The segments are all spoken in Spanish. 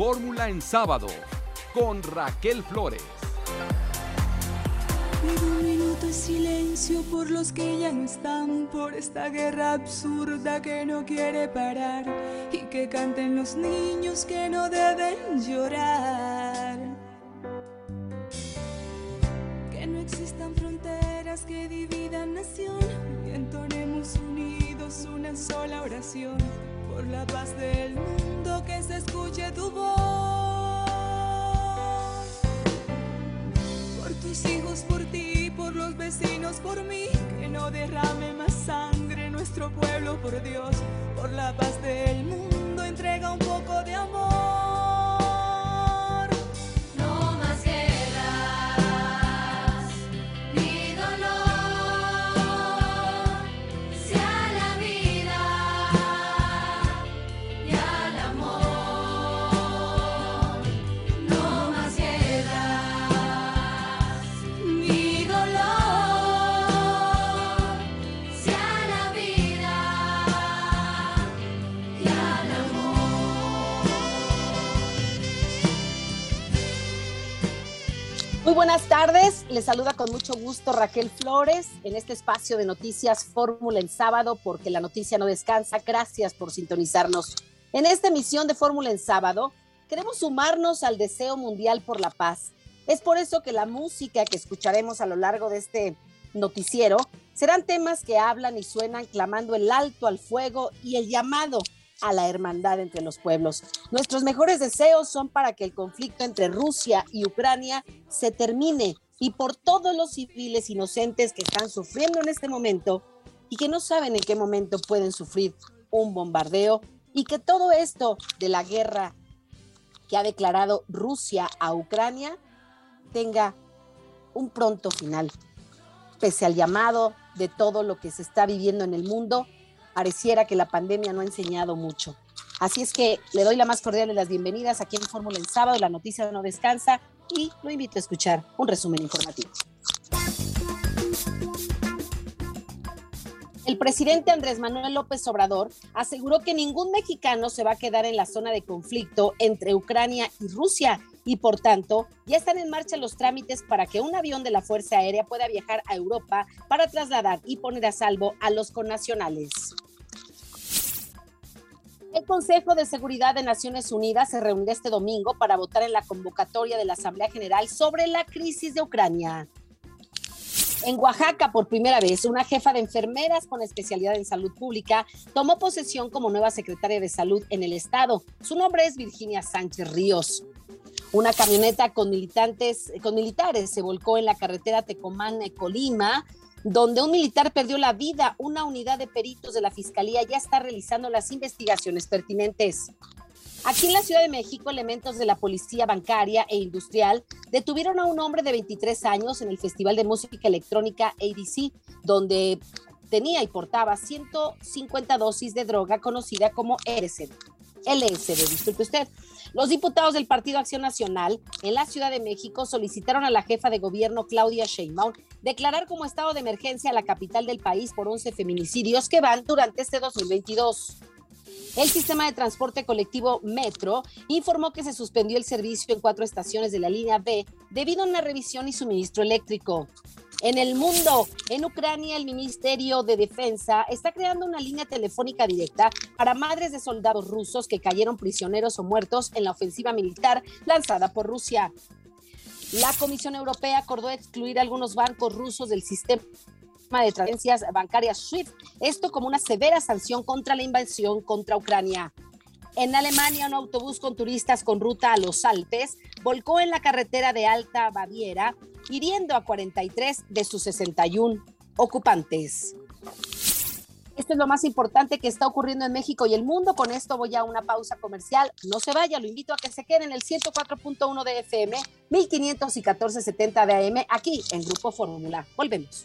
Fórmula en sábado con Raquel Flores. Pido un minuto de silencio por los que ya no están, por esta guerra absurda que no quiere parar y que canten los niños que no deben llorar. Que no existan fronteras que dividan nación y entonemos unidos una sola oración por la paz del mundo escuche tu voz. Por tus hijos, por ti, por los vecinos, por mí, que no derrame más sangre nuestro pueblo, por Dios, por la paz del mundo, entrega un poco de amor. Buenas tardes, les saluda con mucho gusto Raquel Flores en este espacio de noticias Fórmula en sábado porque la noticia no descansa. Gracias por sintonizarnos. En esta emisión de Fórmula en sábado queremos sumarnos al deseo mundial por la paz. Es por eso que la música que escucharemos a lo largo de este noticiero serán temas que hablan y suenan clamando el alto al fuego y el llamado a la hermandad entre los pueblos. Nuestros mejores deseos son para que el conflicto entre Rusia y Ucrania se termine y por todos los civiles inocentes que están sufriendo en este momento y que no saben en qué momento pueden sufrir un bombardeo y que todo esto de la guerra que ha declarado Rusia a Ucrania tenga un pronto final. Pese al llamado de todo lo que se está viviendo en el mundo, pareciera que la pandemia no ha enseñado mucho. Así es que le doy la más cordial de las bienvenidas aquí en Fórmula en sábado, la noticia no descansa y lo invito a escuchar un resumen informativo. El presidente Andrés Manuel López Obrador aseguró que ningún mexicano se va a quedar en la zona de conflicto entre Ucrania y Rusia y por tanto ya están en marcha los trámites para que un avión de la Fuerza Aérea pueda viajar a Europa para trasladar y poner a salvo a los connacionales. El Consejo de Seguridad de Naciones Unidas se reunió este domingo para votar en la convocatoria de la Asamblea General sobre la crisis de Ucrania. En Oaxaca, por primera vez, una jefa de enfermeras con especialidad en salud pública tomó posesión como nueva secretaria de salud en el estado. Su nombre es Virginia Sánchez Ríos. Una camioneta con militantes, con militares se volcó en la carretera Tecomán-Colima, donde un militar perdió la vida. Una unidad de peritos de la Fiscalía ya está realizando las investigaciones pertinentes. Aquí en la Ciudad de México, elementos de la Policía Bancaria e Industrial detuvieron a un hombre de 23 años en el Festival de Música Electrónica ADC, donde tenía y portaba 150 dosis de droga conocida como LSD. LSD, disculpe usted. Los diputados del Partido Acción Nacional en la Ciudad de México solicitaron a la jefa de gobierno Claudia Sheinbaum declarar como estado de emergencia a la capital del país por 11 feminicidios que van durante este 2022. El sistema de transporte colectivo Metro informó que se suspendió el servicio en cuatro estaciones de la línea B debido a una revisión y suministro eléctrico. En el mundo, en Ucrania, el Ministerio de Defensa está creando una línea telefónica directa para madres de soldados rusos que cayeron prisioneros o muertos en la ofensiva militar lanzada por Rusia. La Comisión Europea acordó excluir algunos bancos rusos del sistema de transferencias bancarias SWIFT, esto como una severa sanción contra la invasión contra Ucrania. En Alemania, un autobús con turistas con ruta a los Alpes volcó en la carretera de Alta Baviera, hiriendo a 43 de sus 61 ocupantes. Esto es lo más importante que está ocurriendo en México y el mundo. Con esto voy a una pausa comercial. No se vaya, lo invito a que se quede en el 104.1 de FM, 1500 y 1470 de AM, aquí en Grupo Fórmula. Volvemos.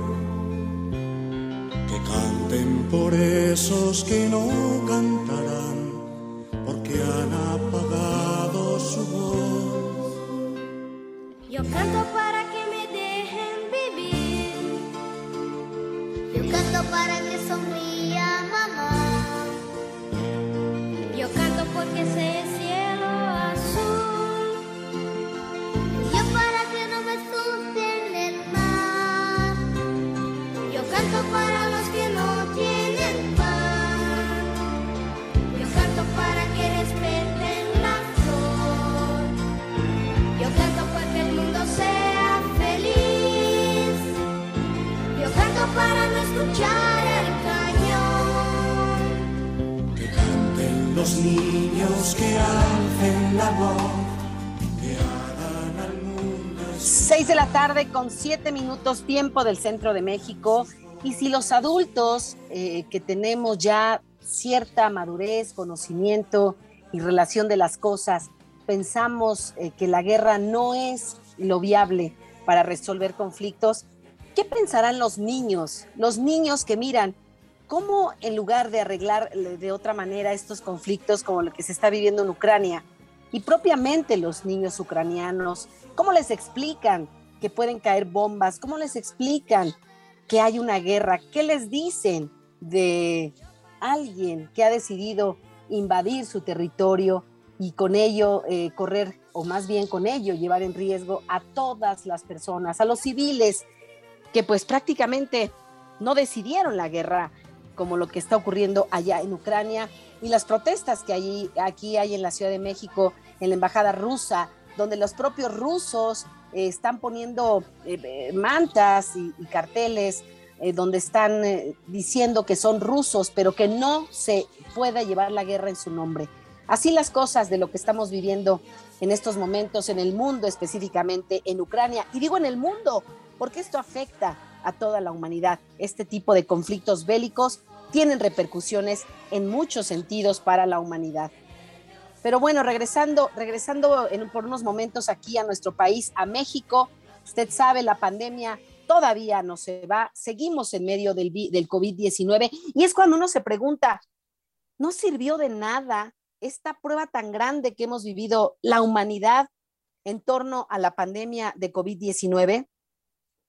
Por esos que no cantarán, porque han apagado su voz. Yo canto para que me dejen vivir. Yo canto para que sonría mamá. Yo canto porque sé escuchar el cañón. Que canten los niños que alcen la voz, que hagan al mundo. Seis de la tarde con siete minutos tiempo del centro de México. Y si los adultos eh, que tenemos ya cierta madurez, conocimiento y relación de las cosas, pensamos eh, que la guerra no es lo viable para resolver conflictos, ¿qué pensarán los niños? Los niños que miran cómo en lugar de arreglar de otra manera estos conflictos como lo que se está viviendo en Ucrania y propiamente los niños ucranianos, ¿cómo les explican que pueden caer bombas? ¿Cómo les explican que hay una guerra? ¿Qué les dicen de alguien que ha decidido invadir su territorio y con ello eh, correr, o más bien con ello llevar en riesgo a todas las personas, a los civiles que pues prácticamente no decidieron la guerra como lo que está ocurriendo allá en Ucrania y las protestas que allí, aquí hay en la Ciudad de México, en la Embajada rusa, donde los propios rusos eh, están poniendo eh, eh, mantas y, carteles donde están diciendo que son rusos, pero que no se pueda llevar la guerra en su nombre. Así las cosas de lo que estamos viviendo en estos momentos en el mundo, específicamente en Ucrania. Y digo en el mundo, porque esto afecta a toda la humanidad. Este tipo de conflictos bélicos tienen repercusiones en muchos sentidos para la humanidad. Pero bueno, regresando, regresando por unos momentos aquí a nuestro país, a México, usted sabe, la pandemia todavía no se va, seguimos en medio del, del COVID-19 y es cuando uno se pregunta, ¿no sirvió de nada esta prueba tan grande que hemos vivido la humanidad en torno a la pandemia de COVID-19?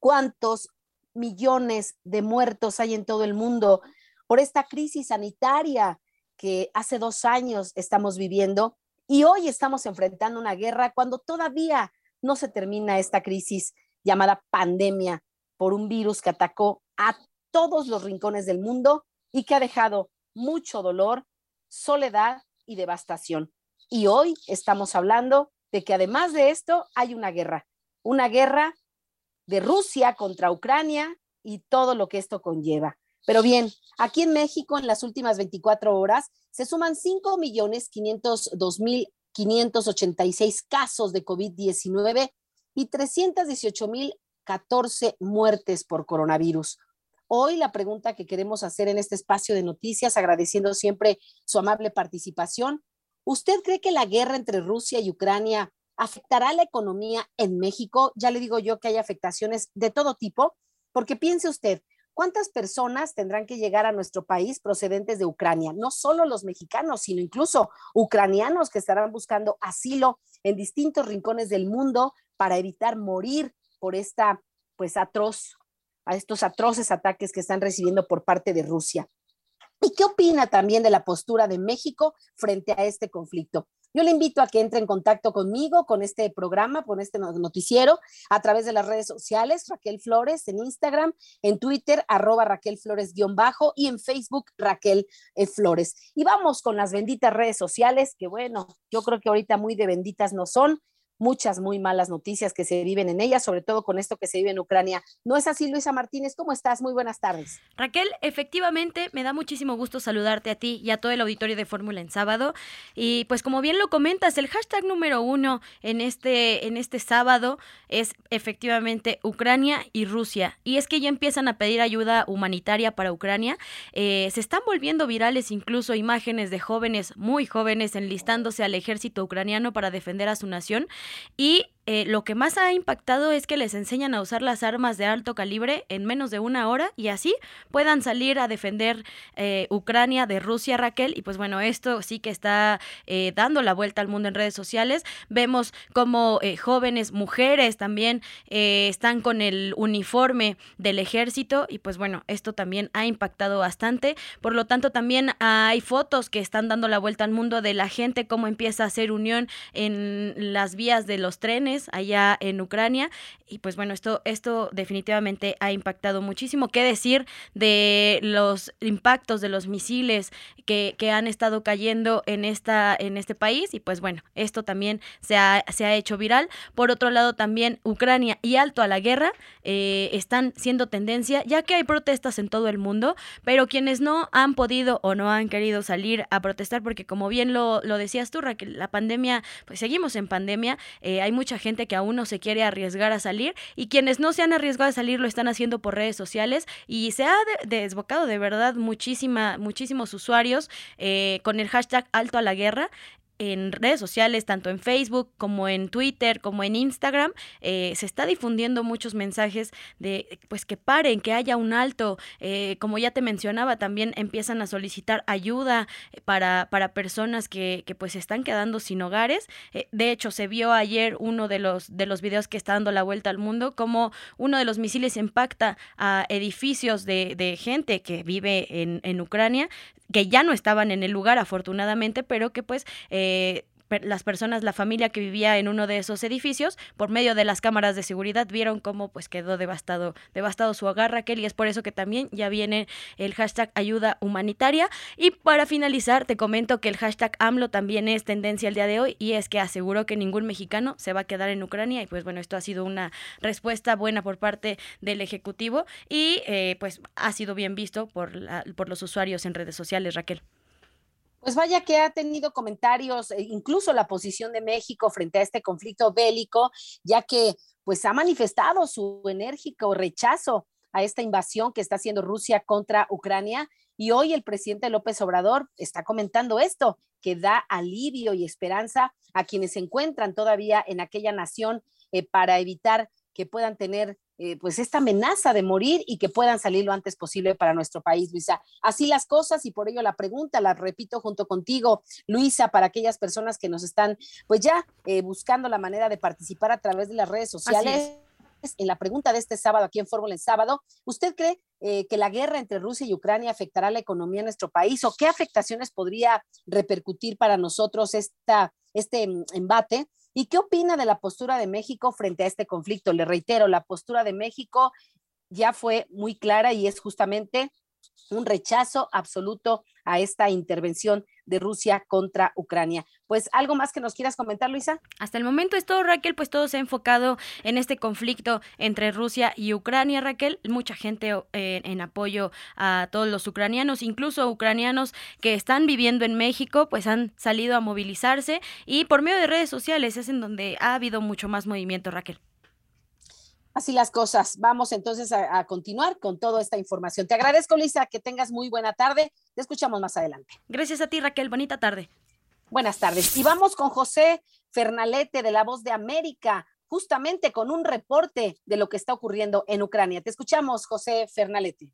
¿Cuántos millones de muertos hay en todo el mundo por esta crisis sanitaria que hace dos años estamos viviendo y hoy estamos enfrentando una guerra cuando todavía no se termina esta crisis llamada pandemia por un virus que atacó a todos los rincones del mundo y que ha dejado mucho dolor, soledad y devastación. Y hoy estamos hablando de que además de esto hay una guerra, una guerra de Rusia contra Ucrania y todo lo que esto conlleva. Pero bien, aquí en México en las últimas 24 horas se suman 5.502.586 casos de COVID-19 y 318.014 muertes por coronavirus. Hoy la pregunta que queremos hacer en este espacio de noticias, agradeciendo siempre su amable participación, ¿usted cree que la guerra entre Rusia y Ucrania afectará la economía en México? Ya le digo yo que hay afectaciones de todo tipo, porque piense usted, ¿cuántas personas tendrán que llegar a nuestro país procedentes de Ucrania? No solo los mexicanos, sino incluso ucranianos que estarán buscando asilo en distintos rincones del mundo para evitar morir por esta pues atroz a estos atroces ataques que están recibiendo por parte de Rusia. ¿Y qué opina también de la postura de México frente a este conflicto? Yo le invito a que entre en contacto conmigo, con este programa, con este noticiero, a través de las redes sociales, Raquel Flores, en Instagram, en Twitter, arroba Raquel Flores guion bajo, y en Facebook, Raquel eh, Flores. Y vamos con las benditas redes sociales, que bueno, yo creo que ahorita muy de benditas no son, muchas muy malas noticias que se viven en ella, sobre todo con esto que se vive en Ucrania. ¿No es así, Luisa Martínez? ¿Cómo estás? Muy buenas tardes. Raquel, efectivamente, me da muchísimo gusto saludarte a ti y a todo el auditorio de Fórmula en sábado. Y pues como bien lo comentas, el hashtag número uno en este, en este sábado es efectivamente Ucrania y Rusia. Y es que ya empiezan a pedir ayuda humanitaria para Ucrania. Eh, se están volviendo virales incluso imágenes de jóvenes, muy jóvenes, enlistándose al ejército ucraniano para defender a su nación y eh, lo que más ha impactado es que les enseñan a usar las armas de alto calibre en menos de una hora y así puedan salir a defender eh, Ucrania de Rusia, Raquel. Y pues bueno, esto sí que está eh, dando la vuelta al mundo en redes sociales. Vemos como jóvenes, mujeres también están con el uniforme del ejército y pues bueno, esto también ha impactado bastante. Por lo tanto, también hay fotos que están dando la vuelta al mundo de la gente, cómo empieza a hacer unión en las vías de los trenes allá en Ucrania. Y pues bueno, esto, esto definitivamente ha impactado muchísimo. ¿Qué decir de los impactos de los misiles que, que han estado cayendo en, esta, en este país? Y pues bueno, esto también se ha, se ha hecho viral. Por otro lado, también Ucrania y alto a la guerra eh, están siendo tendencia, ya que hay protestas en todo el mundo, pero quienes no han podido o no han querido salir a protestar, porque como bien lo, lo decías tú, Raquel, la pandemia, pues seguimos en pandemia, eh, hay mucha gente que aún no se quiere arriesgar a salir y quienes no se han arriesgado a salir lo están haciendo por redes sociales y se ha desbocado de verdad muchísima, muchísimos usuarios eh, con el hashtag alto a la guerra en redes sociales, tanto en Facebook como en Twitter, como en Instagram, eh, se está difundiendo muchos mensajes de pues que paren, que haya un alto. Eh, como ya te mencionaba, también empiezan a solicitar ayuda eh, para, para personas que, que pues están quedando sin hogares. de hecho, se vio ayer uno de los, de los videos que está dando la vuelta al mundo, como uno de los misiles impacta a edificios de, de gente que vive en, en Ucrania que ya no estaban en el lugar afortunadamente, pero que pues eh, las personas, la familia que vivía en uno de esos edificios, por medio de las cámaras de seguridad, vieron cómo pues quedó devastado, devastado su hogar, Raquel, y es por eso que también ya viene el hashtag ayuda humanitaria. Y para finalizar, te comento que el hashtag AMLO también es tendencia el día de hoy, y es que aseguró que ningún mexicano se va a quedar en Ucrania, y pues bueno, esto ha sido una respuesta buena por parte del Ejecutivo, y eh, pues ha sido bien visto por, por los usuarios en redes sociales, Raquel. Pues vaya que ha tenido comentarios, e incluso la posición de México frente a este conflicto bélico, ya que pues ha manifestado su enérgico rechazo a esta invasión que está haciendo Rusia contra Ucrania. Y hoy el presidente López Obrador está comentando esto, que da alivio y esperanza a quienes se encuentran todavía en aquella nación eh, para evitar que puedan tener eh, pues esta amenaza de morir y que puedan salir lo antes posible para nuestro país, Luisa. Así las cosas y por ello la pregunta la repito junto contigo, Luisa, para aquellas personas que nos están pues ya eh, buscando la manera de participar a través de las redes sociales. En la pregunta de este sábado aquí en Fórmula en sábado, ¿usted cree eh, que la guerra entre Rusia y Ucrania afectará la economía de nuestro país o qué afectaciones podría repercutir para nosotros esta, este mm, embate? ¿Y qué opina de la postura de México frente a este conflicto? Le reitero, la postura de México ya fue muy clara y es justamente un rechazo absoluto a esta intervención de Rusia contra Ucrania. Pues algo más que nos quieras comentar, Luisa. Hasta el momento es todo, Raquel, pues todo se ha enfocado en este conflicto entre Rusia y Ucrania, Raquel. Mucha gente eh, en apoyo a todos los ucranianos, incluso ucranianos que están viviendo en México, pues han salido a movilizarse y por medio de redes sociales es en donde ha habido mucho más movimiento, Raquel. Así las cosas. Vamos entonces a, continuar con toda esta información. Te agradezco, Lisa, que tengas muy buena tarde. Te escuchamos más adelante. Gracias a ti, Raquel. Bonita tarde. Buenas tardes. Y vamos con José Fernalete de La Voz de América, justamente con un reporte de lo que está ocurriendo en Ucrania. Te escuchamos, José Fernalete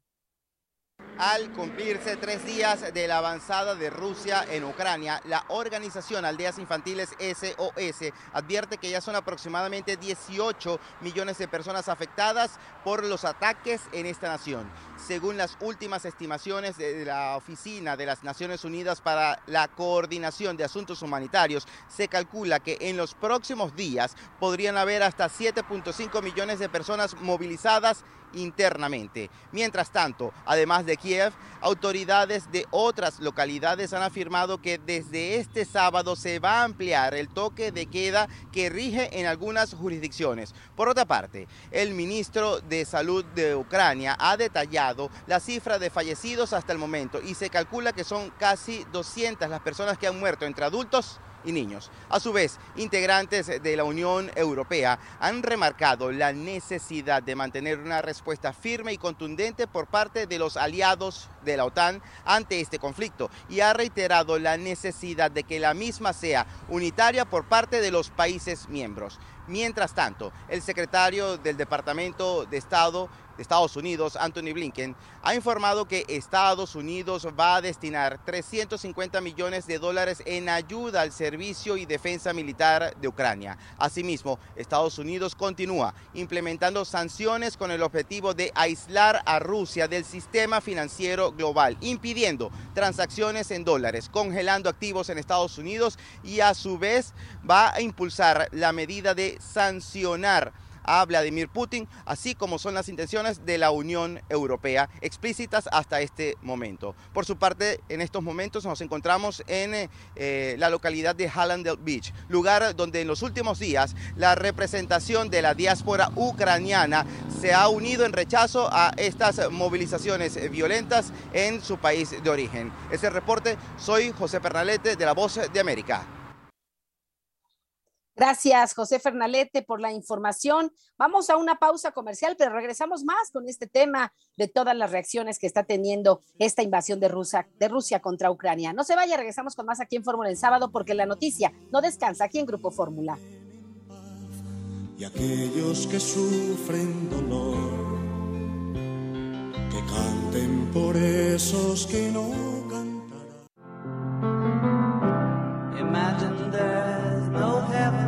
al cumplirse tres días de la avanzada de Rusia en Ucrania, la organización Aldeas Infantiles SOS advierte que ya son aproximadamente 18 millones de personas afectadas por los ataques en esta nación. Según las últimas estimaciones de la Oficina de las Naciones Unidas para la Coordinación de Asuntos Humanitarios, se calcula que en los próximos días podrían haber hasta 7.5 millones de personas movilizadas internamente. Mientras tanto, además de Kiev, autoridades de otras localidades han afirmado que desde este sábado se va a ampliar el toque de queda que rige en algunas jurisdicciones. Por otra parte, el ministro de Salud de Ucrania ha detallado la cifra de fallecidos hasta el momento y se calcula que son casi 200 las personas que han muerto entre adultos y niños. A su vez, integrantes de la Unión Europea han remarcado la necesidad de mantener una respuesta firme y contundente por parte de los aliados de la OTAN ante este conflicto y ha reiterado la necesidad de que la misma sea unitaria por parte de los países miembros. Mientras tanto, el secretario del Departamento de Estado Estados Unidos, Anthony Blinken, ha informado que Estados Unidos va a destinar 350 millones de dólares en ayuda al servicio y defensa militar de Ucrania. Asimismo, Estados Unidos continúa implementando sanciones con el objetivo de aislar a Rusia del sistema financiero global, impidiendo transacciones en dólares, congelando activos en Estados Unidos y a su vez va a impulsar la medida de sancionar a Vladimir Putin, así como son las intenciones de la Unión Europea explícitas hasta este momento. Por su parte, en estos momentos nos encontramos en eh, la localidad de Hallandale Beach, lugar donde en los últimos días la representación de la diáspora ucraniana se ha unido en rechazo a estas movilizaciones violentas en su país de origen. Ese reporte, soy José Pernalete de La Voz de América. Gracias, José Fernalete, por la información. Vamos a una pausa comercial, pero regresamos más con este tema de todas las reacciones que está teniendo esta invasión de Rusia, de Rusia contra Ucrania. No se vaya, regresamos con más aquí en Fórmula el sábado, porque la noticia no descansa aquí en Grupo Fórmula. Y aquellos que sufren dolor, que canten por esos que no cantarán. Imagine there's no heaven.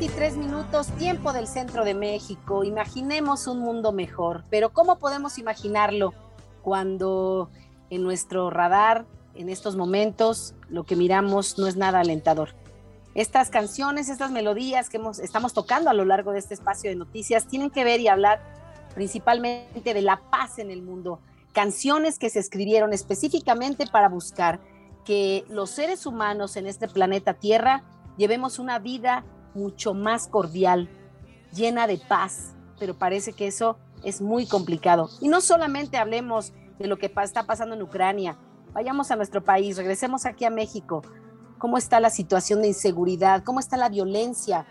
23 minutos, tiempo del centro de México. Imaginemos un mundo mejor, pero ¿cómo podemos imaginarlo cuando en nuestro radar, en estos momentos, lo que miramos no es nada alentador? Estas canciones, estas melodías que hemos, estamos tocando a lo largo de este espacio de noticias tienen que ver y hablar principalmente de la paz en el mundo. Canciones que se escribieron específicamente para buscar que los seres humanos en este planeta Tierra llevemos una vida mucho más cordial, llena de paz, pero parece que eso es muy complicado. Y no solamente hablemos de lo que está pasando en Ucrania, vayamos a nuestro país, regresemos aquí a México. ¿Cómo está la situación de inseguridad? ¿Cómo está la violencia?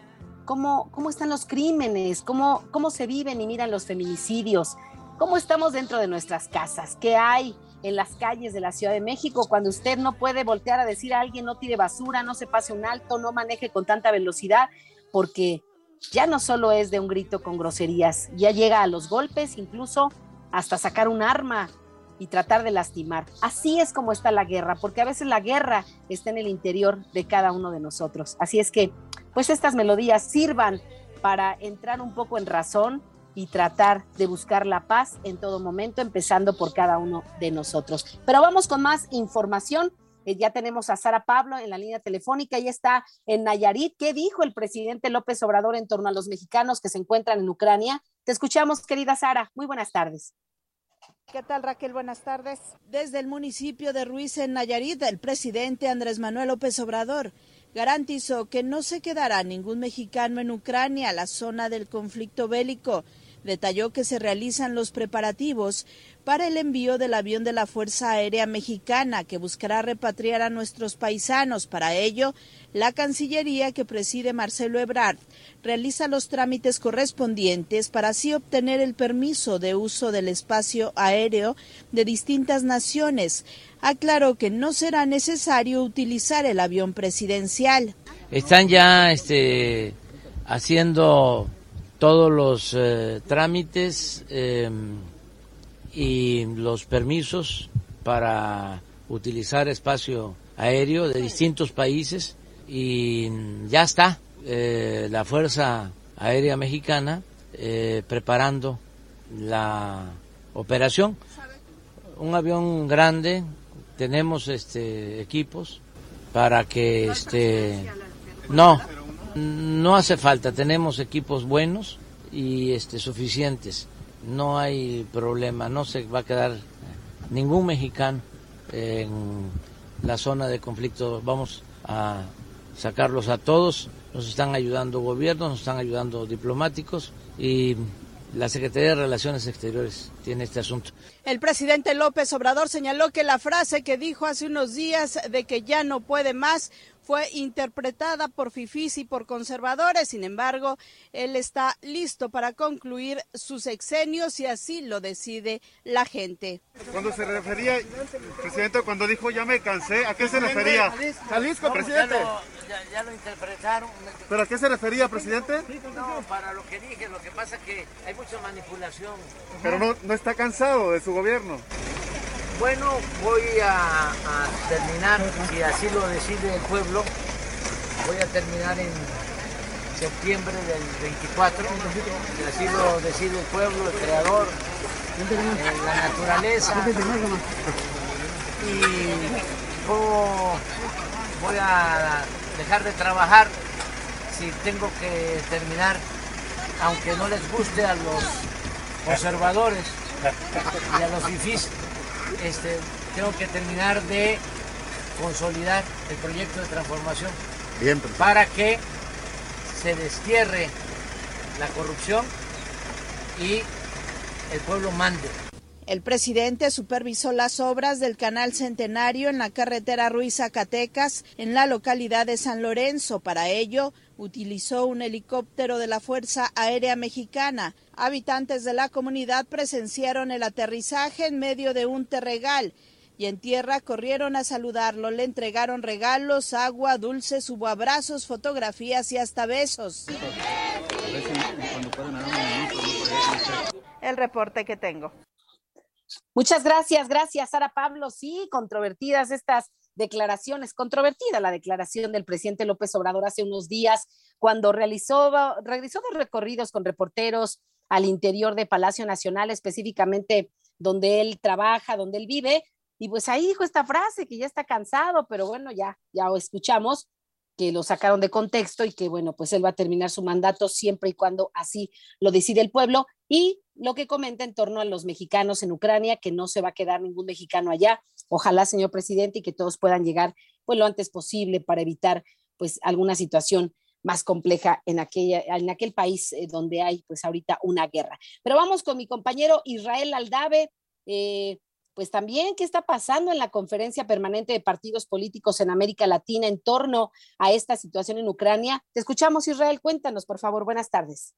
¿Cómo, cómo están los crímenes? ¿Cómo, ¿Cómo se viven y miran los feminicidios? ¿Cómo estamos dentro de nuestras casas? ¿Qué hay en las calles de la Ciudad de México cuando usted no puede voltear a decir a alguien no tire basura, no se pase un alto, no maneje con tanta velocidad? Porque ya no solo es de un grito con groserías, ya llega a los golpes, incluso hasta sacar un arma y tratar de lastimar. Así es como está la guerra, porque a veces la guerra está en el interior de cada uno de nosotros. Así es que, pues estas melodías sirvan para entrar un poco en razón y tratar de buscar la paz en todo momento, empezando por cada uno de nosotros. Pero vamos con más información Eh, ya tenemos a Sara Pablo en la línea telefónica y está en Nayarit. ¿Qué dijo el presidente López Obrador en torno a los mexicanos que se encuentran en Ucrania? Te escuchamos, querida Sara. Muy buenas tardes. ¿Qué tal Raquel? Buenas tardes. Desde el municipio de Ruiz en Nayarit, el presidente Andrés Manuel López Obrador garantizó que no se quedará ningún mexicano en Ucrania, la zona del conflicto bélico. Detalló que se realizan los preparativos para el envío del avión de la Fuerza Aérea Mexicana que buscará repatriar a nuestros paisanos. Para ello, la Cancillería que preside Marcelo Ebrard realiza los trámites correspondientes para así obtener el permiso de uso del espacio aéreo de distintas naciones. Aclaró que no será necesario utilizar el avión presidencial. Están ya este, haciendo todos los eh, trámites eh, y los permisos para utilizar espacio aéreo de distintos países y ya está eh, la Fuerza Aérea Mexicana eh, preparando la operación. Un avión grande, tenemos este equipos para que este no no hace falta, tenemos equipos buenos y este suficientes. No hay problema, no se va a quedar ningún mexicano en la zona de conflicto. Vamos a sacarlos a todos. Nos están ayudando gobiernos, nos están ayudando diplomáticos y la Secretaría de Relaciones Exteriores tiene este asunto. El presidente López Obrador señaló que la frase que dijo hace unos días de que ya no puede más fue interpretada por fifís y por conservadores. Sin embargo, él está listo para concluir sus exenios y así lo decide la gente. Cuando se refería, presidente, cuando dijo ya me cansé, ¿a qué se refería? Jalisco, presidente. Ya lo, ya- ya lo interpretaron. ¿Pero a qué se refería, presidente? No, para lo que dije, lo que pasa es que hay mucha manipulación. Pero no, no está cansado de su gobierno. Bueno, voy a, a terminar, si así lo decide el pueblo, voy a terminar en septiembre del 24, si así lo decide el pueblo, el creador, eh, la naturaleza. Y cómo voy a dejar de trabajar si tengo que terminar, aunque no les guste a los conservadores y a los fifís, este, tengo que terminar de consolidar el proyecto de transformación Bien, para que se destierre la corrupción y el pueblo mande. El presidente supervisó las obras del canal Centenario en la carretera Ruiz-Zacatecas en la localidad de San Lorenzo. Para ello, utilizó un helicóptero de la Fuerza Aérea Mexicana. Habitantes de la comunidad presenciaron el aterrizaje en medio de un terregal y en tierra corrieron a saludarlo. Le entregaron regalos, agua, dulces, hubo abrazos, fotografías y hasta besos. El reporte que tengo. Muchas gracias, gracias, Sara Pablo. Sí, controvertidas estas declaraciones, controvertida la declaración del presidente López Obrador hace unos días cuando realizó, realizó dos recorridos con reporteros al interior de Palacio Nacional, específicamente donde él trabaja, donde él vive, y pues ahí dijo esta frase que ya está cansado, pero bueno, ya, ya escuchamos que lo sacaron de contexto y que bueno, pues él va a terminar su mandato siempre y cuando así lo decide el pueblo y lo que comenta en torno a los mexicanos en Ucrania, que no se va a quedar ningún mexicano allá. Ojalá, señor presidente, y que todos puedan llegar pues lo antes posible para evitar pues alguna situación más compleja en, aquella, en aquel país eh, donde hay pues ahorita una guerra. Pero vamos con mi compañero Israel Aldave. Eh, pues también qué está pasando en la conferencia permanente de partidos políticos en América Latina en torno a esta situación en Ucrania. Te escuchamos, Israel. Cuéntanos, por favor. Buenas tardes.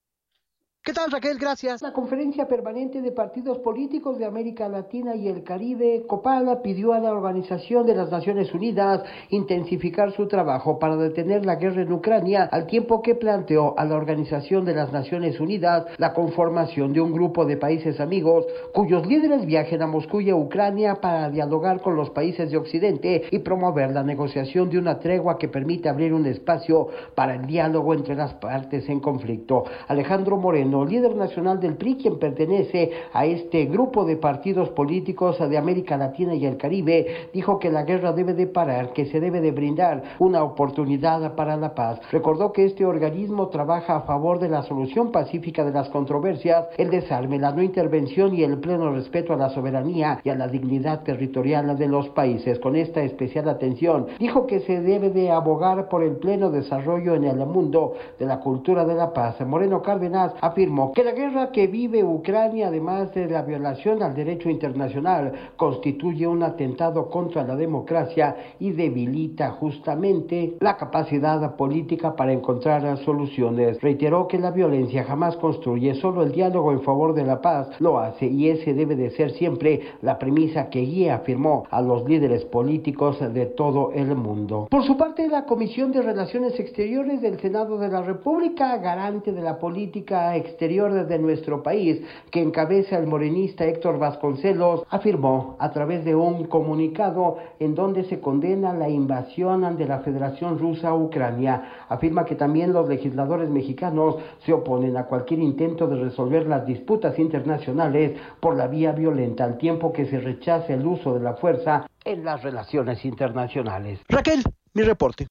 ¿Qué tal Raquel? Gracias. La Conferencia Permanente de Partidos Políticos de América Latina y el Caribe, COPALA, pidió a la Organización de las Naciones Unidas intensificar su trabajo para detener la guerra en Ucrania, al tiempo que planteó a la Organización de las Naciones Unidas la conformación de un grupo de países amigos cuyos líderes viajen a Moscú y a Ucrania para dialogar con los países de Occidente y promover la negociación de una tregua que permite abrir un espacio para el diálogo entre las partes en conflicto. Alejandro Moreno Moreno, líder nacional del PRI, quien pertenece a este grupo de partidos políticos de América Latina y el Caribe, dijo que la guerra debe de parar, que se debe de brindar una oportunidad para la paz. Recordó que este organismo trabaja a favor de la solución pacífica de las controversias, el desarme, la no intervención y el pleno respeto a la soberanía y a la dignidad territorial de los países. Con esta especial atención, dijo que se debe de abogar por el pleno desarrollo en el mundo de la cultura de la paz. Moreno Cárdenas afirmó que la guerra que vive Ucrania, además de la violación al derecho internacional, constituye un atentado contra la democracia y debilita justamente la capacidad política para encontrar soluciones. Reiteró que la violencia jamás construye, solo el diálogo en favor de la paz lo hace y ese debe de ser siempre la premisa que guía, afirmó, a los líderes políticos de todo el mundo. Por su parte, la Comisión de Relaciones Exteriores del Senado de la República, garante de la política exterior de nuestro país, que encabeza el morenista Héctor Vasconcelos, afirmó a través de un comunicado en donde se condena la invasión de la Federación Rusa a Ucrania. Afirma que también los legisladores mexicanos se oponen a cualquier intento de resolver las disputas internacionales por la vía violenta, al tiempo que se rechace el uso de la fuerza en las relaciones internacionales. Raquel, mi reporte.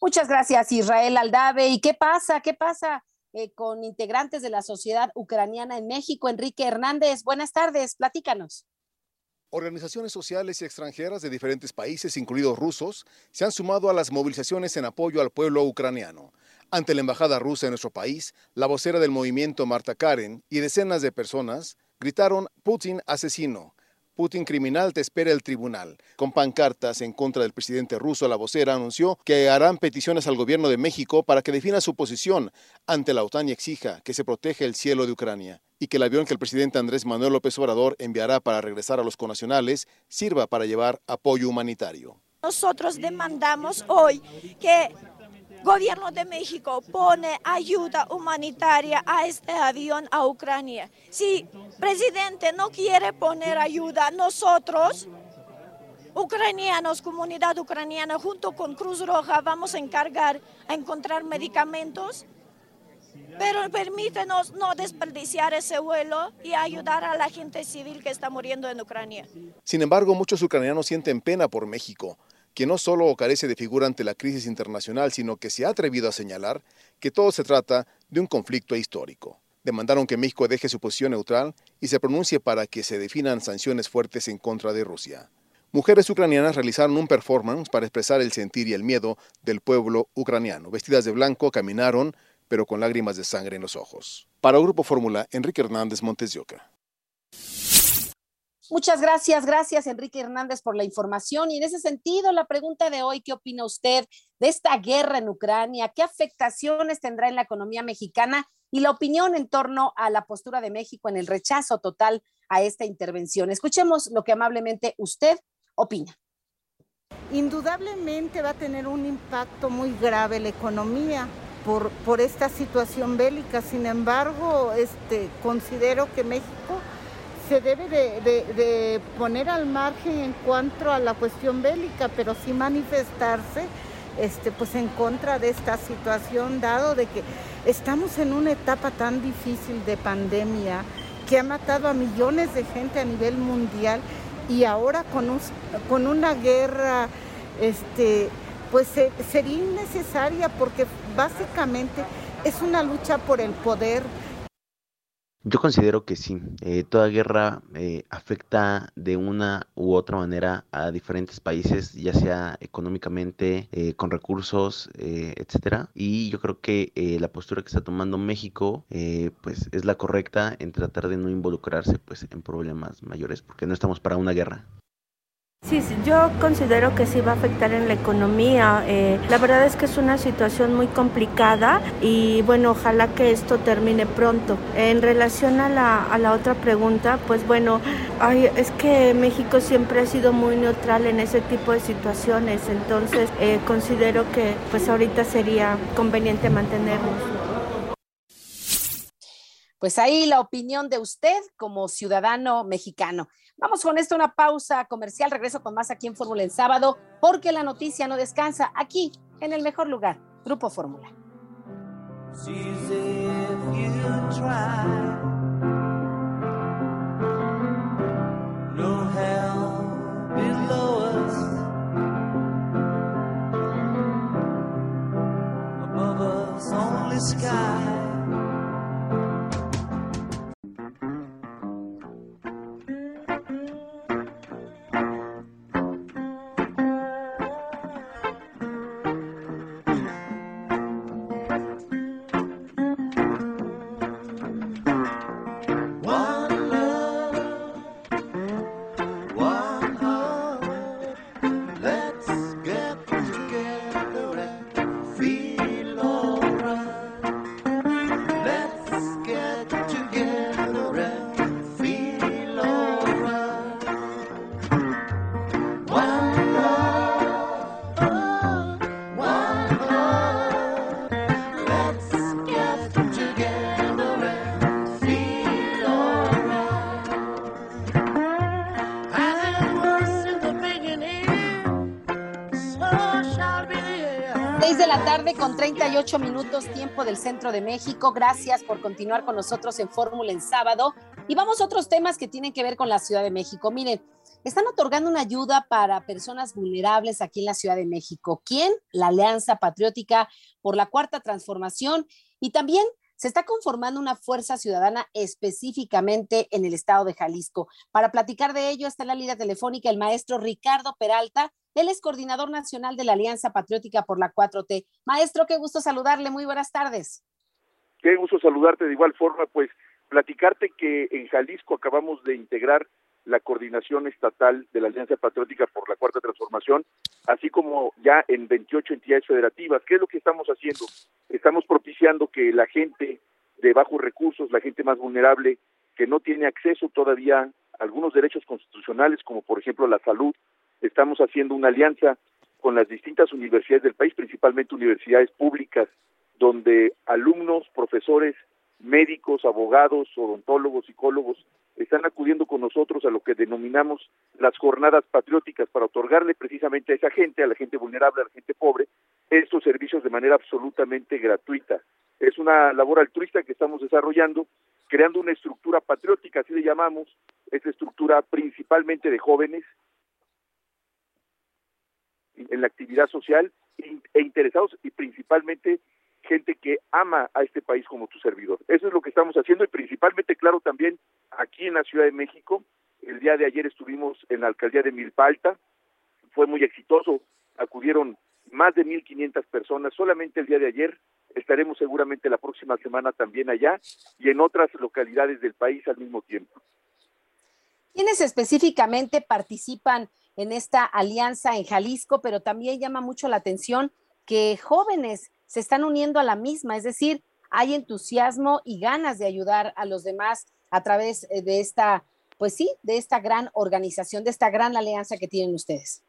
Muchas gracias, Israel Aldave. ¿Y qué pasa? ¿Qué pasa eh, con integrantes de la sociedad ucraniana en México? Enrique Hernández, buenas tardes, platícanos. Organizaciones sociales y extranjeras de diferentes países, incluidos rusos, se han sumado a las movilizaciones en apoyo al pueblo ucraniano. Ante la embajada rusa en nuestro país, la vocera del movimiento Marta Karen y decenas de personas gritaron Putin asesino, Putin criminal te espera el tribunal. Con pancartas en contra del presidente ruso, la vocera anunció que harán peticiones al gobierno de México para que defina su posición ante la OTAN y exija que se proteja el cielo de Ucrania y que el avión que el presidente Andrés Manuel López Obrador enviará para regresar a los conacionales sirva para llevar apoyo humanitario. Nosotros demandamos hoy que Gobierno de México pone ayuda humanitaria a este avión a Ucrania. Si presidente no quiere poner ayuda, nosotros, ucranianos, comunidad ucraniana, junto con Cruz Roja, vamos a encargar a encontrar medicamentos. Pero permítenos no desperdiciar ese vuelo y ayudar a la gente civil que está muriendo en Ucrania. Sin embargo, muchos ucranianos sienten pena por México que no solo carece de figura ante la crisis internacional, sino que se ha atrevido a señalar que todo se trata de un conflicto histórico. Demandaron que México deje su posición neutral y se pronuncie para que se definan sanciones fuertes en contra de Rusia. Mujeres ucranianas realizaron un performance para expresar el sentir y el miedo del pueblo ucraniano. Vestidas de blanco, caminaron, pero con lágrimas de sangre en los ojos. Para Grupo Fórmula, Enrique Hernández Montes de. Muchas gracias, gracias Enrique Hernández por la información. Y en ese sentido, la pregunta de hoy, ¿qué opina usted de esta guerra en Ucrania? ¿Qué afectaciones tendrá en la economía mexicana? Y la opinión en torno a la postura de México en el rechazo total a esta intervención. Escuchemos lo que amablemente usted opina. Indudablemente va a tener un impacto muy grave la economía por, por esta situación bélica. Sin embargo, este, considero que México se debe de, poner al margen en cuanto a la cuestión bélica, pero sí manifestarse este, pues en contra de esta situación, dado de que estamos en una etapa tan difícil de pandemia que ha matado a millones de gente a nivel mundial y ahora con, con una guerra, este, pues sería innecesaria porque básicamente es una lucha por el poder, yo considero que sí, eh, toda guerra eh, afecta de una u otra manera a diferentes países, ya sea económicamente, eh, con recursos, etcétera. Y yo creo que la postura que está tomando México, pues es la correcta en tratar de no involucrarse, pues, en problemas mayores, porque no estamos para una guerra. Sí, yo considero que sí va a afectar en la economía. Eh, la verdad es que es una situación muy complicada y bueno, ojalá que esto termine pronto. En relación a la, a la otra pregunta, pues bueno, es que México siempre ha sido muy neutral en ese tipo de situaciones, entonces eh, considero que pues ahorita sería conveniente mantenernos. Pues ahí la opinión de usted como ciudadano mexicano. Vamos con esto, una pausa comercial. Regreso con más aquí en Fórmula en sábado, porque la noticia no descansa aquí, en el mejor lugar, Grupo Fórmula. 38 minutos tiempo del centro de México. Gracias por continuar con nosotros en Fórmula en sábado. Y vamos a otros temas que tienen que ver con la Ciudad de México. Miren, están otorgando una ayuda para personas vulnerables aquí en la Ciudad de México. ¿Quién? La Alianza Patriótica por la Cuarta Transformación. Y también se está conformando una fuerza ciudadana específicamente en el estado de Jalisco. Para platicar de ello está en la línea telefónica el maestro Ricardo Peralta. Él es coordinador nacional de la Alianza Patriótica por la 4T. Maestro, qué gusto saludarle. Muy buenas tardes. Qué gusto saludarte de igual forma, pues platicarte que en Jalisco acabamos de integrar la coordinación estatal de la Alianza Patriótica por la Cuarta Transformación, así como ya en 28 entidades federativas. ¿Qué es lo que estamos haciendo? Estamos propiciando que la gente de bajos recursos, la gente más vulnerable, que no tiene acceso todavía a algunos derechos constitucionales, como por ejemplo la salud, estamos haciendo una alianza con las distintas universidades del país, principalmente universidades públicas, donde alumnos, profesores, médicos, abogados, odontólogos, psicólogos, están acudiendo con nosotros a lo que denominamos las jornadas patrióticas para otorgarle precisamente a esa gente, a la gente vulnerable, a la gente pobre, estos servicios de manera absolutamente gratuita. Es una labor altruista que estamos desarrollando, creando una estructura patriótica, así le llamamos, esta estructura principalmente de jóvenes en la actividad social e interesados y principalmente gente que ama a este país como tu servidor. Eso es lo que estamos haciendo y principalmente, claro, también aquí en la Ciudad de México. El día de ayer estuvimos en la alcaldía de Milpalta, fue muy exitoso, acudieron más de 1.500 personas solamente el día de ayer. Estaremos seguramente la próxima semana también allá y en otras localidades del país al mismo tiempo. ¿Quiénes específicamente participan en esta alianza en Jalisco? Pero también llama mucho la atención que jóvenes se están uniendo a la misma, es decir, hay entusiasmo y ganas de ayudar a los demás a través eh, de esta, pues sí, de esta gran organización, de esta gran alianza que tienen ustedes.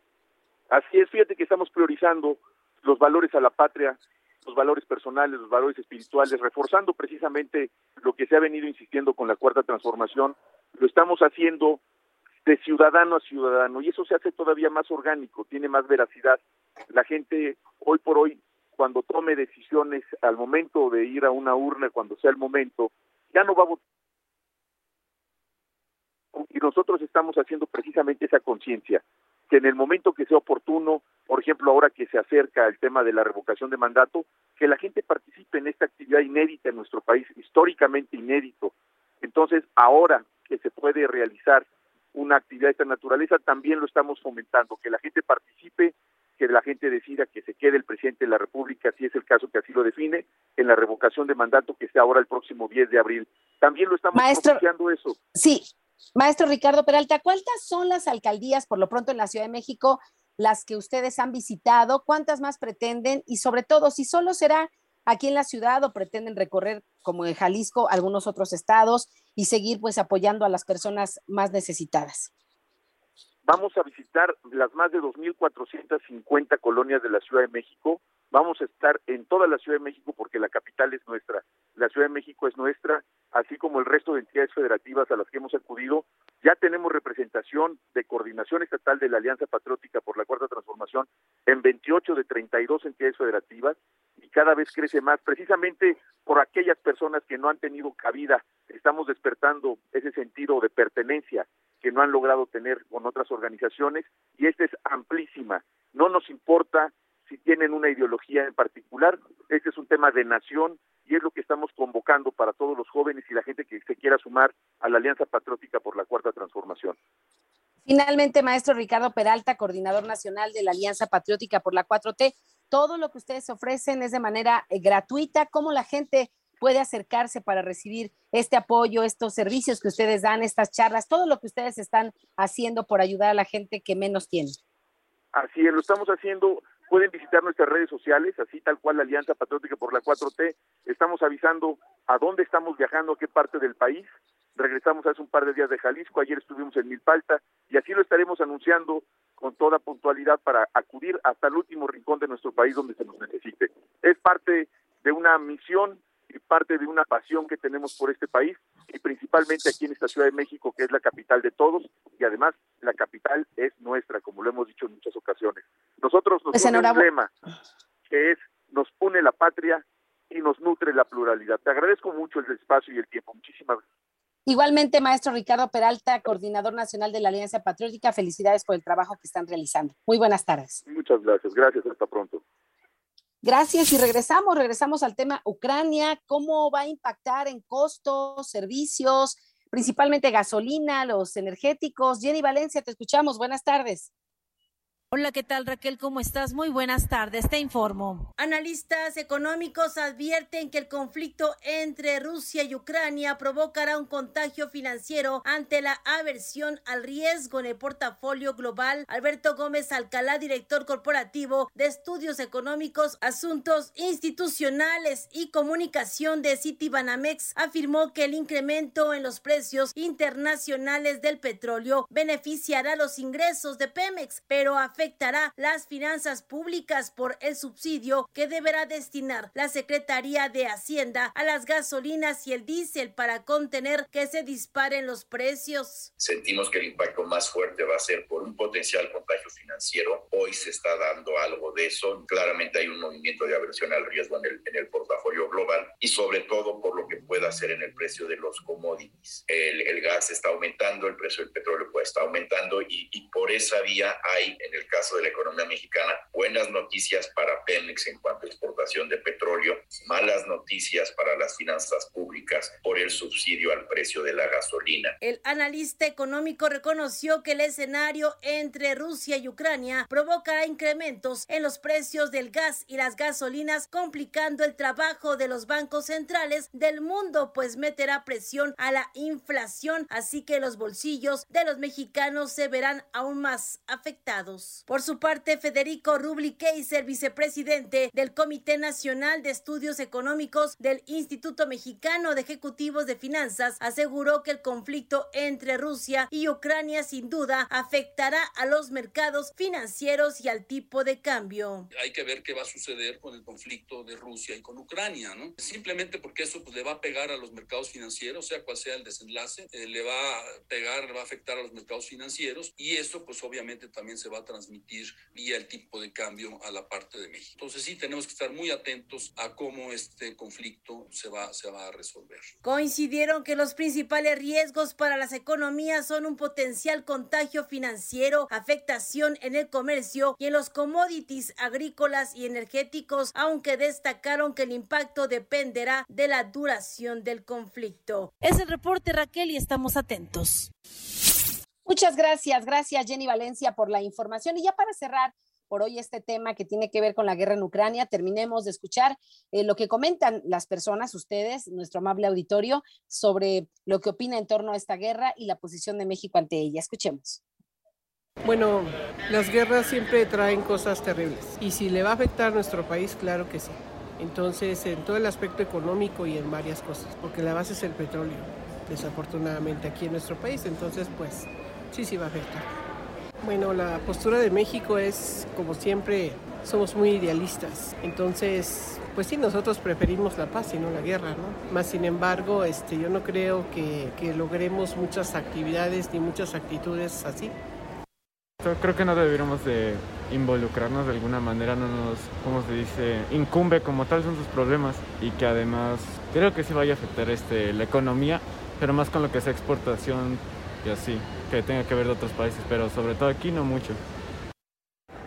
Así es, fíjate que estamos priorizando los valores a la patria, los valores personales, los valores espirituales, reforzando precisamente lo que se ha venido insistiendo con la cuarta transformación. Lo estamos haciendo de ciudadano a ciudadano y eso se hace todavía más orgánico, tiene más veracidad. La gente hoy por hoy, cuando tome decisiones al momento de ir a una urna, cuando sea el momento, ya no va a votar. Y nosotros estamos haciendo precisamente esa conciencia, que en el momento que sea oportuno, por ejemplo, ahora que se acerca el tema de la revocación de mandato, que la gente participe en esta actividad inédita en nuestro país, históricamente inédito. Entonces, ahora que se puede realizar una actividad de esta naturaleza, también lo estamos fomentando, que la gente participe, que la gente decida que se quede el presidente de la República, si es el caso que así lo define, en la revocación de mandato que sea ahora el próximo 10 de abril. También lo estamos Maestro, propiciando eso. Sí, maestro Ricardo Peralta, ¿cuántas son las alcaldías, por lo pronto en la Ciudad de México, las que ustedes han visitado? ¿Cuántas más pretenden? Y sobre todo, si solo será aquí en la ciudad o pretenden recorrer, como en Jalisco, algunos otros estados y seguir pues apoyando a las personas más necesitadas. Vamos a visitar las más de 2.450 colonias de la Ciudad de México. Vamos a estar en toda la Ciudad de México porque la capital es nuestra. La Ciudad de México es nuestra, así como el resto de entidades federativas a las que hemos acudido. Ya tenemos representación de coordinación estatal de la Alianza Patriótica por la Cuarta Transformación en 28 de 32 entidades federativas cada vez crece más, precisamente por aquellas personas que no han tenido cabida. Estamos despertando ese sentido de pertenencia que no han logrado tener con otras organizaciones y esta es amplísima. No nos importa si tienen una ideología en particular, este es un tema de nación y es lo que estamos convocando para todos los jóvenes y la gente que se quiera sumar a la Alianza Patriótica por la Cuarta Transformación. Finalmente, maestro Ricardo Peralta, coordinador nacional de la Alianza Patriótica por la 4T, todo lo que ustedes ofrecen es de manera eh, gratuita. ¿Cómo la gente puede acercarse para recibir este apoyo, estos servicios que ustedes dan, estas charlas, todo lo que ustedes están haciendo por ayudar a la gente que menos tiene? Así es, lo estamos haciendo. Pueden visitar nuestras redes sociales, así tal cual la Alianza Patriótica por la 4T. Estamos avisando a dónde estamos viajando, a qué parte del país. Regresamos hace un par de días de Jalisco, ayer estuvimos en Milpalta y así lo estaremos anunciando con toda puntualidad para acudir hasta el último rincón de nuestro país donde se nos necesite. Es parte de una misión y parte de una pasión que tenemos por este país y principalmente aquí en esta Ciudad de México, que es la capital de todos y además la capital es nuestra, como lo hemos dicho en muchas ocasiones. Nosotros nos Pues une un lema que es nos une la patria y nos nutre la pluralidad. Te agradezco mucho el espacio y el tiempo. Muchísimas gracias. Igualmente, maestro Ricardo Peralta, coordinador nacional de la Alianza Patriótica, felicidades por el trabajo que están realizando. Muy buenas tardes. Muchas gracias. Gracias. Hasta pronto. Gracias y regresamos, regresamos al tema Ucrania, cómo va a impactar en costos, servicios, principalmente gasolina, los energéticos. Jenny Valencia, te escuchamos. Buenas tardes. Hola, ¿qué tal Raquel? ¿Cómo estás? Muy buenas tardes, te informo. Analistas económicos advierten que el conflicto entre Rusia y Ucrania provocará un contagio financiero ante la aversión al riesgo en el portafolio global. Alberto Gómez Alcalá, director corporativo de estudios económicos, asuntos institucionales y comunicación de Citibanamex, afirmó que el incremento en los precios internacionales del petróleo beneficiará los ingresos de Pemex, pero afectará las finanzas públicas por el subsidio que deberá destinar la Secretaría de Hacienda a las gasolinas y el diésel para contener que se disparen los precios. sentimos que el impacto más fuerte va a ser por un potencial contagio financiero. Hoy se está dando algo de eso. Claramente hay un movimiento de aversión al riesgo en el, en el portafolio global y sobre todo por lo que pueda hacer en el precio de los commodities. El, el gas está aumentando, el precio del petróleo está aumentando y, y por esa vía hay, en el caso de la economía mexicana, buenas noticias para Pemex en cuanto a exportación de petróleo, malas noticias para las finanzas públicas por el subsidio al precio de la gasolina. El analista económico reconoció que el escenario entre Rusia y Ucrania provocará incrementos en los precios del gas y las gasolinas, complicando el trabajo de los bancos centrales del mundo, pues meterá presión a la inflación, así que los bolsillos de los mexicanos se verán aún más afectados. Por su parte, Federico Rubli Keiser, vicepresidente del Comité Nacional de Estudios Económicos del Instituto Mexicano de Ejecutivos de Finanzas, aseguró que el conflicto entre Rusia y Ucrania sin duda afectará a los mercados financieros y al tipo de cambio. Hay que ver qué va a suceder con el conflicto de Rusia y con Ucrania, ¿no? Simplemente porque eso pues, le va a pegar a los mercados financieros, sea cual sea el desenlace, eh, le va a pegar, le va a afectar a los mercados financieros y esto pues obviamente también se va a transmitir vía el tipo de cambio a la parte de México. Entonces sí tenemos que estar muy atentos a cómo este conflicto se va, se va a resolver. Coincidieron que los principales riesgos para las economías son un potencial contagio financiero, afectación en el comercio y en los commodities agrícolas y energéticos, aunque destacaron que el impacto dependerá de la duración del conflicto. Es el reporte Raquel y estamos atentos. Muchas gracias, gracias Jenny Valencia por la información. Y ya para cerrar por hoy este tema que tiene que ver con la guerra en Ucrania, terminemos de escuchar eh, lo que comentan las personas, ustedes, nuestro amable auditorio, sobre lo que opina en torno a esta guerra y la posición de México ante ella. Escuchemos. Bueno, las guerras siempre traen cosas terribles y si le va a afectar a nuestro país, claro que sí. Entonces, en todo el aspecto económico y en varias cosas, porque la base es el petróleo, desafortunadamente aquí en nuestro país, entonces pues sí, sí va a afectar. Bueno, la postura de México es, como siempre, somos muy idealistas, entonces pues sí, nosotros preferimos la paz y no la guerra, ¿no? Más sin embargo, este, yo no creo que, que logremos muchas actividades ni muchas actitudes así. Creo que no deberíamos de involucrarnos de alguna manera no nos, ¿cómo se dice?, incumbe como tal son sus problemas y que además creo que sí vaya a afectar este, la economía, pero más con lo que sea exportación y así, que tenga que ver de otros países, pero sobre todo aquí no mucho.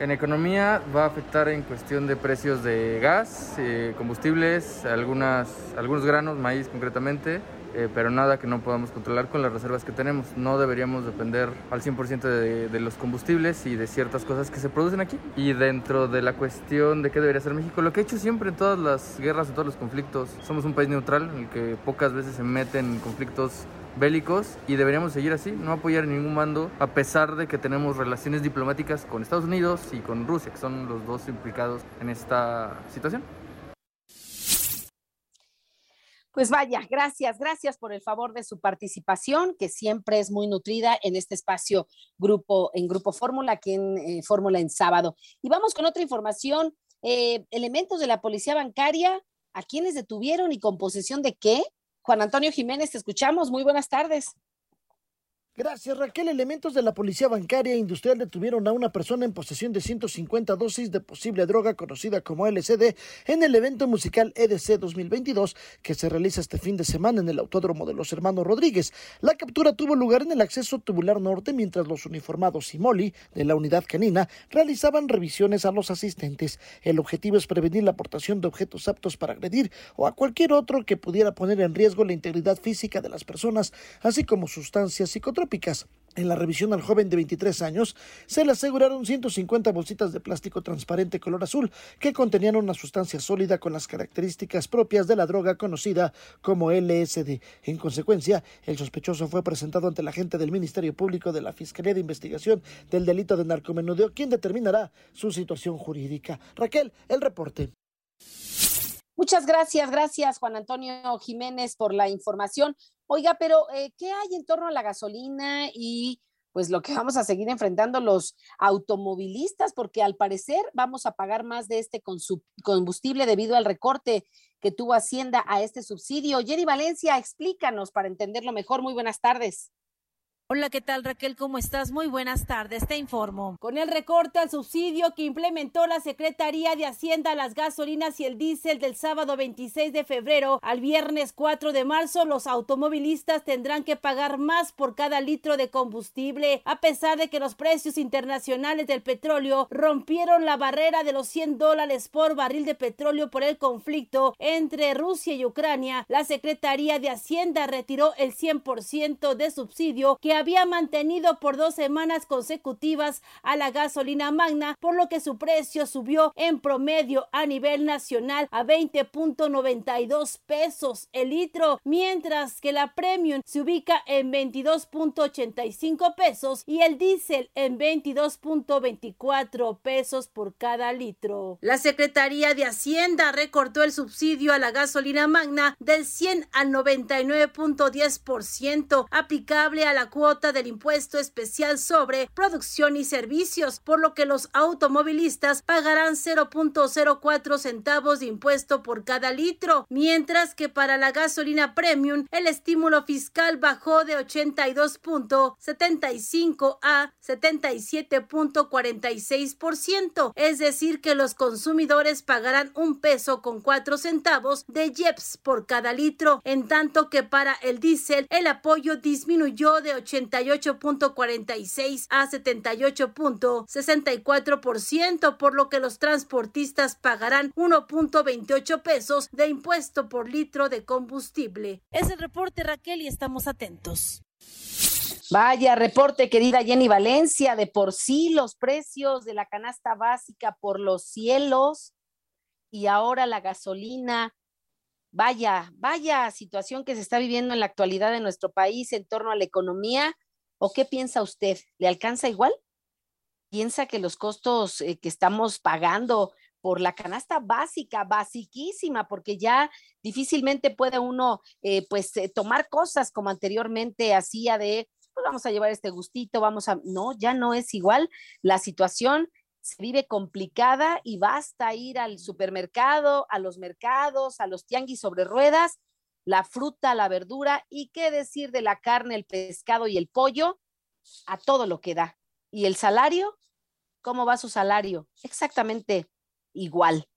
En economía va a afectar en cuestión de precios de gas, eh, combustibles, algunas, algunos granos, maíz concretamente, eh, pero nada que no podamos controlar con las reservas que tenemos. No deberíamos depender al 100% de, de, los combustibles y de ciertas cosas que se producen aquí. Y dentro de la cuestión de qué debería hacer México, lo que ha hecho siempre en todas las guerras, en todos los conflictos, somos un país neutral en el que pocas veces se meten conflictos bélicos y deberíamos seguir así, no apoyar ningún mando a pesar de que tenemos relaciones diplomáticas con Estados Unidos y con Rusia, que son los dos implicados en esta situación. Pues vaya, gracias, gracias por el favor de su participación, que siempre es muy nutrida en este espacio grupo, en Grupo Fórmula, aquí en eh, Fórmula en sábado. Y vamos con otra información. Eh, elementos de la policía bancaria, ¿a quienes detuvieron y con posesión de qué? Juan Antonio Jiménez, te escuchamos. Muy buenas tardes. Gracias, Raquel. Elementos de la Policía Bancaria e Industrial detuvieron a una persona en posesión de 150 dosis de posible droga conocida como LCD en el evento musical EDC 2022 que se realiza este fin de semana en el Autódromo de los Hermanos Rodríguez. La captura tuvo lugar en el acceso tubular norte mientras los uniformados y Moli de la unidad canina realizaban revisiones a los asistentes. El objetivo es prevenir la aportación de objetos aptos para agredir o a cualquier otro que pudiera poner en riesgo la integridad física de las personas, así como sustancias psicotrópicas en la revisión al joven de 23 años se le aseguraron 150 bolsitas de plástico transparente color azul que contenían una sustancia sólida con las características propias de la droga conocida como LSD. En consecuencia, el sospechoso fue presentado ante la agente del Ministerio Público de la Fiscalía de Investigación del Delito de Narcomenudeo, quien determinará su situación jurídica. Raquel, el reporte. Muchas gracias, gracias Juan Antonio Jiménez por la información. Oiga, pero eh, ¿qué hay en torno a la gasolina y pues lo que vamos a seguir enfrentando los automovilistas? Porque al parecer vamos a pagar más de este combustible debido al recorte que tuvo Hacienda a este subsidio. Jenny Valencia, explícanos para entenderlo mejor. Muy buenas tardes. Hola, ¿qué tal Raquel? ¿Cómo estás? Muy buenas tardes, te informo. Con el recorte al subsidio que implementó la Secretaría de Hacienda a las gasolinas y el diésel del sábado 26 de febrero al viernes 4 de marzo, los automovilistas tendrán que pagar más por cada litro de combustible, a pesar de que los precios internacionales del petróleo rompieron la barrera de los 100 dólares por barril de petróleo por el conflicto entre Rusia y Ucrania. La Secretaría de Hacienda retiró el 100% de subsidio que había mantenido por dos semanas consecutivas a la gasolina magna, por lo que su precio subió en promedio a nivel nacional a 20.92 pesos el litro, mientras que la premium se ubica en 22.85 pesos y el diésel en 22.24 pesos por cada litro. La Secretaría de Hacienda recortó el subsidio a la gasolina magna del 100 al 99.10% aplicable a la cuota del impuesto especial sobre producción y servicios, por lo que los automovilistas pagarán 0.04 centavos de impuesto por cada litro, mientras que para la gasolina premium el estímulo fiscal bajó de 82.75 a 77.46%, es decir que los consumidores pagarán un peso con cuatro centavos de IEPS por cada litro, en tanto que para el diésel el apoyo disminuyó de 80 78.46 a 78.64%, por lo que los transportistas pagarán 1.28 pesos de impuesto por litro de combustible. Es el reporte, Raquel, y estamos atentos. Vaya reporte, querida Jenny Valencia, de por sí los precios de la canasta básica por los cielos y ahora la gasolina vaya, vaya situación que se está viviendo en la actualidad en nuestro país en torno a la economía. ¿O qué piensa usted? ¿Le alcanza igual? ¿Piensa que los costos eh, que estamos pagando por la canasta básica, basiquísima, porque ya difícilmente puede uno eh, pues eh, tomar cosas como anteriormente hacía de, pues vamos a llevar este gustito, vamos a, no, ya no es igual. La situación se vive complicada y basta ir al supermercado, a los mercados, a los tianguis sobre ruedas, la fruta, la verdura y qué decir de la carne, el pescado y el pollo, a todo lo que da. Y el salario, ¿cómo va su salario? Exactamente igual.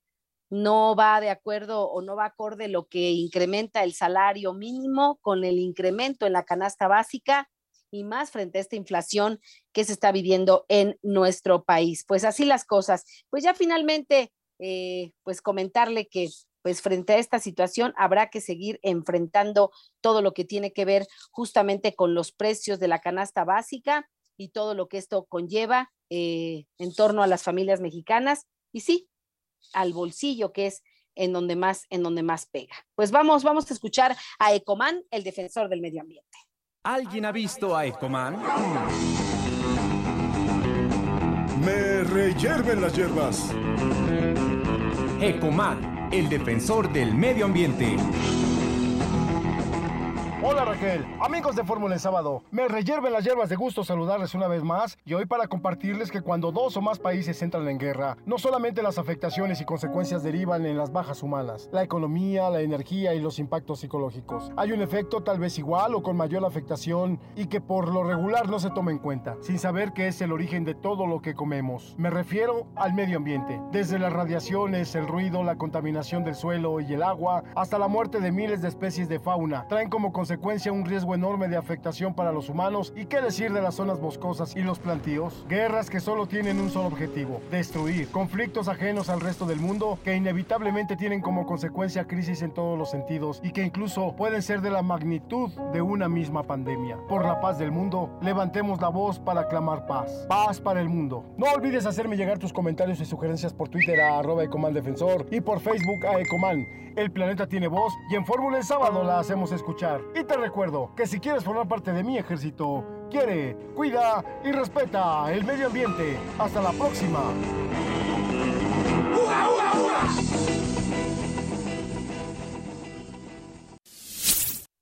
No va de acuerdo o no va acorde lo que incrementa el salario mínimo con el incremento en la canasta básica y más frente a esta inflación que se está viviendo en nuestro país. Pues así las cosas. Pues ya finalmente, eh, pues comentarle que pues frente a esta situación habrá que seguir enfrentando todo lo que tiene que ver justamente con los precios de la canasta básica y todo lo que esto conlleva eh, en torno a las familias mexicanas y sí, al bolsillo que es en donde más, en donde más pega. Pues vamos, vamos a escuchar a Ecoman, el defensor del medio ambiente. ¿Alguien ha visto a Ecoman? Me rehierven las hierbas. Ecoman, el defensor del medio ambiente. Hola Raquel, amigos de Fórmula en Sábado, me reyerven las hierbas de gusto saludarles una vez más y hoy para compartirles que cuando dos o más países entran en guerra, no solamente las afectaciones y consecuencias derivan en las bajas humanas, la economía, la energía y los impactos psicológicos. Hay un efecto tal vez igual o con mayor afectación y que por lo regular no se toma en cuenta, sin saber que es el origen de todo lo que comemos. Me refiero al medio ambiente, desde las radiaciones, el ruido, la contaminación del suelo y el agua, hasta la muerte de miles de especies de fauna, traen como consecuencia un riesgo enorme de afectación para los humanos y qué decir de las zonas boscosas y los plantíos. Guerras que solo tienen un solo objetivo, destruir. Conflictos ajenos al resto del mundo que inevitablemente tienen como consecuencia crisis en todos los sentidos y que incluso pueden ser de la magnitud de una misma pandemia. Por la paz del mundo, levantemos la voz para clamar paz. Paz para el mundo. No olvides hacerme llegar tus comentarios y sugerencias por Twitter a arroba Ecoman Defensor y por Facebook a Ecoman. El planeta tiene voz y en Fórmula el sábado la hacemos escuchar. Te recuerdo que si quieres formar parte de mi ejército, quiere, cuida y respeta el medio ambiente. Hasta la próxima.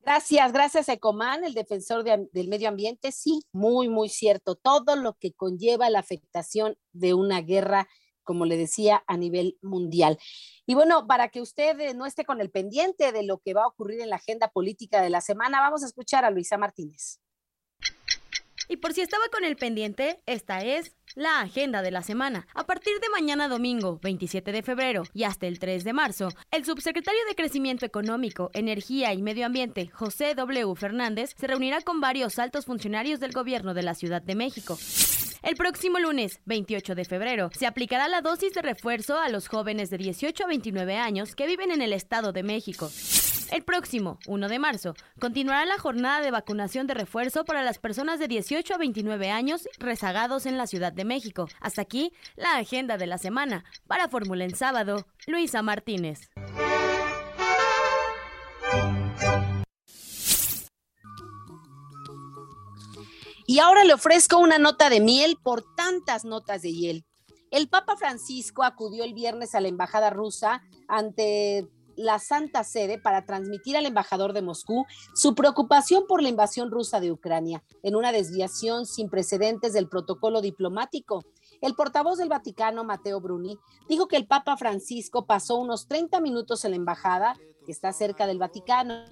Gracias, gracias Ecoman, el defensor de- del medio ambiente. Sí, muy, muy cierto. Todo lo que conlleva la afectación de una guerra, como le decía, a nivel mundial. Y bueno, para que usted eh, no esté con el pendiente de lo que va a ocurrir en la agenda política de la semana, vamos a escuchar a Luisa Martínez. Y por si estaba con el pendiente, esta es la agenda de la semana. A partir de mañana domingo, 27 de febrero, y hasta el 3 de marzo, el subsecretario de Crecimiento Económico, Energía y Medio Ambiente, José W. Fernández, se reunirá con varios altos funcionarios del gobierno de la Ciudad de México. El próximo lunes, 28 de febrero, se aplicará la dosis de refuerzo a los jóvenes de 18 a 29 años que viven en el Estado de México. El próximo, 1 de marzo, continuará la jornada de vacunación de refuerzo para las personas de 18 a 29 años rezagados en la Ciudad de México. Hasta aquí, la agenda de la semana. Para Fórmula en Sábado, Luisa Martínez. Y ahora le ofrezco una nota de miel por tantas notas de hiel. El Papa Francisco acudió el viernes a la embajada rusa ante la Santa Sede para transmitir al embajador de Moscú su preocupación por la invasión rusa de Ucrania, en una desviación sin precedentes del protocolo diplomático. El portavoz del Vaticano, Mateo Bruni, dijo que el Papa Francisco pasó unos 30 minutos en la embajada, que está cerca del Vaticano,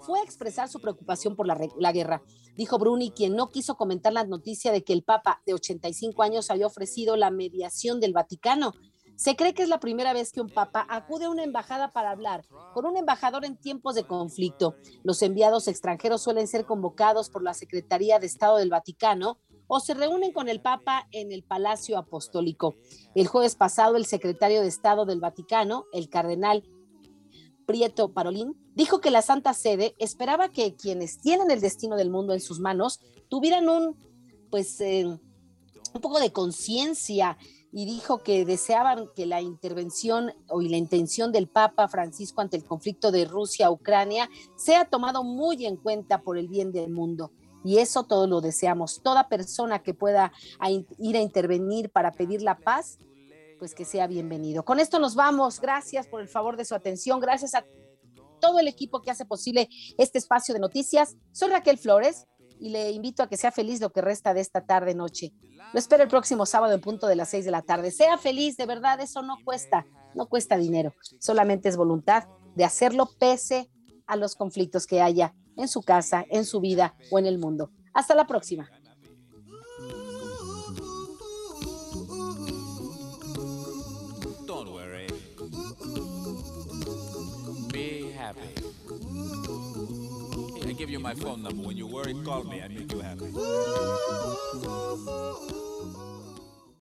fue a expresar su preocupación por la, guerra. Dijo Bruni, quien no quiso comentar la noticia de que el Papa de 85 años había ofrecido la mediación del Vaticano. Se cree que es la primera vez que un papa acude a una embajada para hablar con un embajador en tiempos de conflicto. Los enviados extranjeros suelen ser convocados por la Secretaría de Estado del Vaticano o se reúnen con el Papa en el Palacio Apostólico. El jueves pasado, el secretario de Estado del Vaticano, el cardenal Prieto Parolín, dijo que la Santa Sede esperaba que quienes tienen el destino del mundo en sus manos tuvieran un, pues, eh, un poco de conciencia y dijo que deseaban que la intervención o la intención del Papa Francisco ante el conflicto de Rusia-Ucrania sea tomado muy en cuenta por el bien del mundo. Y eso todo lo deseamos. Toda persona que pueda ir a intervenir para pedir la paz, pues que sea bienvenido. Con esto nos vamos. Gracias por el favor de su atención. Gracias a todo el equipo que hace posible este espacio de noticias. Soy Raquel Flores y le invito a que sea feliz lo que resta de esta tarde noche. Lo espero el próximo sábado en punto de las seis de la tarde. Sea feliz, de verdad, eso no cuesta, no cuesta dinero, solamente es voluntad de hacerlo pese a los conflictos que haya en su casa, en su vida o en el mundo. Hasta la próxima. Give you my phone number. When you're worried, call me. I make you happy.